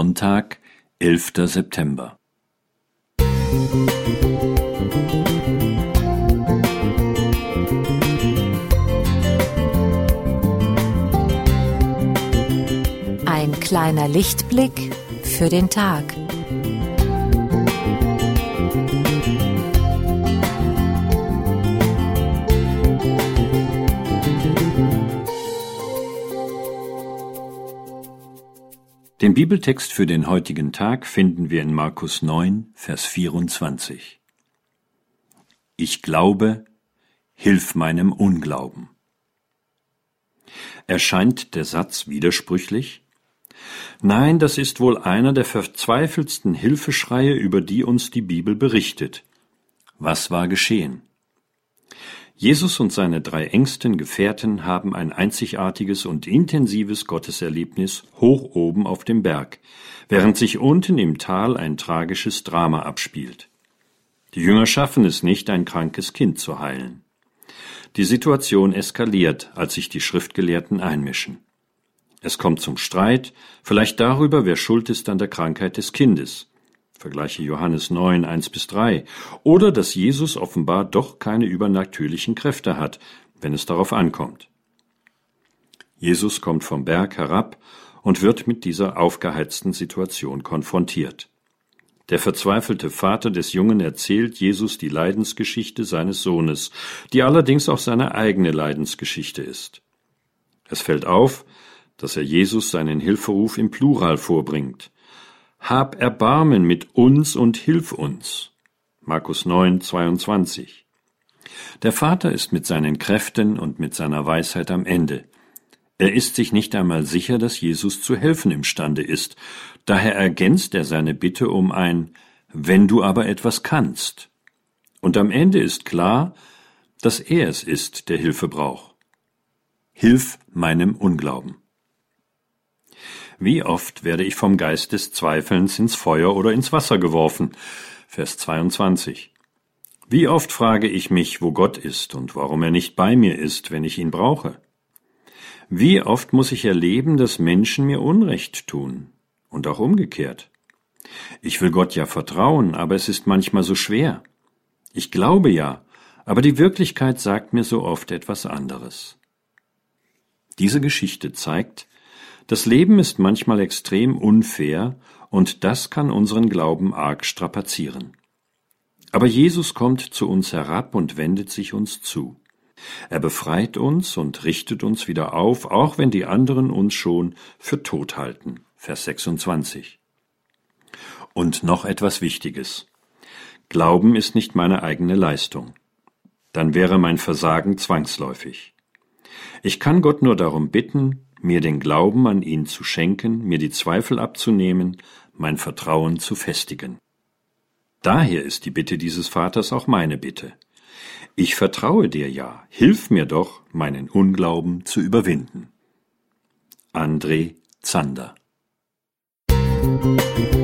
Sonntag, 11. September. Ein kleiner Lichtblick für den Tag. Den Bibeltext für den heutigen Tag finden wir in Markus 9, Vers 24. Ich glaube, hilf meinem Unglauben. Erscheint der Satz widersprüchlich? Nein, das ist wohl einer der verzweifeltsten Hilfeschreie, über die uns die Bibel berichtet. Was war geschehen? Jesus und seine drei engsten Gefährten haben ein einzigartiges und intensives Gotteserlebnis hoch oben auf dem Berg, während sich unten im Tal ein tragisches Drama abspielt. Die Jünger schaffen es nicht, ein krankes Kind zu heilen. Die Situation eskaliert, als sich die Schriftgelehrten einmischen. Es kommt zum Streit, vielleicht darüber, wer schuld ist an der Krankheit des Kindes. Vergleiche Johannes 9, 1 bis 3. Oder dass Jesus offenbar doch keine übernatürlichen Kräfte hat, wenn es darauf ankommt. Jesus kommt vom Berg herab und wird mit dieser aufgeheizten Situation konfrontiert. Der verzweifelte Vater des Jungen erzählt Jesus die Leidensgeschichte seines Sohnes, die allerdings auch seine eigene Leidensgeschichte ist. Es fällt auf, dass er Jesus seinen Hilferuf im Plural vorbringt. Hab Erbarmen mit uns und hilf uns. Markus 9, 22. Der Vater ist mit seinen Kräften und mit seiner Weisheit am Ende. Er ist sich nicht einmal sicher, dass Jesus zu helfen imstande ist. Daher ergänzt er seine Bitte um ein Wenn du aber etwas kannst. Und am Ende ist klar, dass er es ist, der Hilfe braucht. Hilf meinem Unglauben. Wie oft werde ich vom Geist des Zweifelns ins Feuer oder ins Wasser geworfen? Vers 22. Wie oft frage ich mich, wo Gott ist und warum er nicht bei mir ist, wenn ich ihn brauche? Wie oft muss ich erleben, dass Menschen mir Unrecht tun und auch umgekehrt? Ich will Gott ja vertrauen, aber es ist manchmal so schwer. Ich glaube ja, aber die Wirklichkeit sagt mir so oft etwas anderes. Diese Geschichte zeigt, das Leben ist manchmal extrem unfair und das kann unseren Glauben arg strapazieren. Aber Jesus kommt zu uns herab und wendet sich uns zu. Er befreit uns und richtet uns wieder auf, auch wenn die anderen uns schon für tot halten. Vers 26. Und noch etwas Wichtiges. Glauben ist nicht meine eigene Leistung. Dann wäre mein Versagen zwangsläufig. Ich kann Gott nur darum bitten, mir den Glauben an ihn zu schenken, mir die Zweifel abzunehmen, mein Vertrauen zu festigen. Daher ist die Bitte dieses Vaters auch meine Bitte. Ich vertraue dir ja, hilf mir doch, meinen Unglauben zu überwinden. André Zander Musik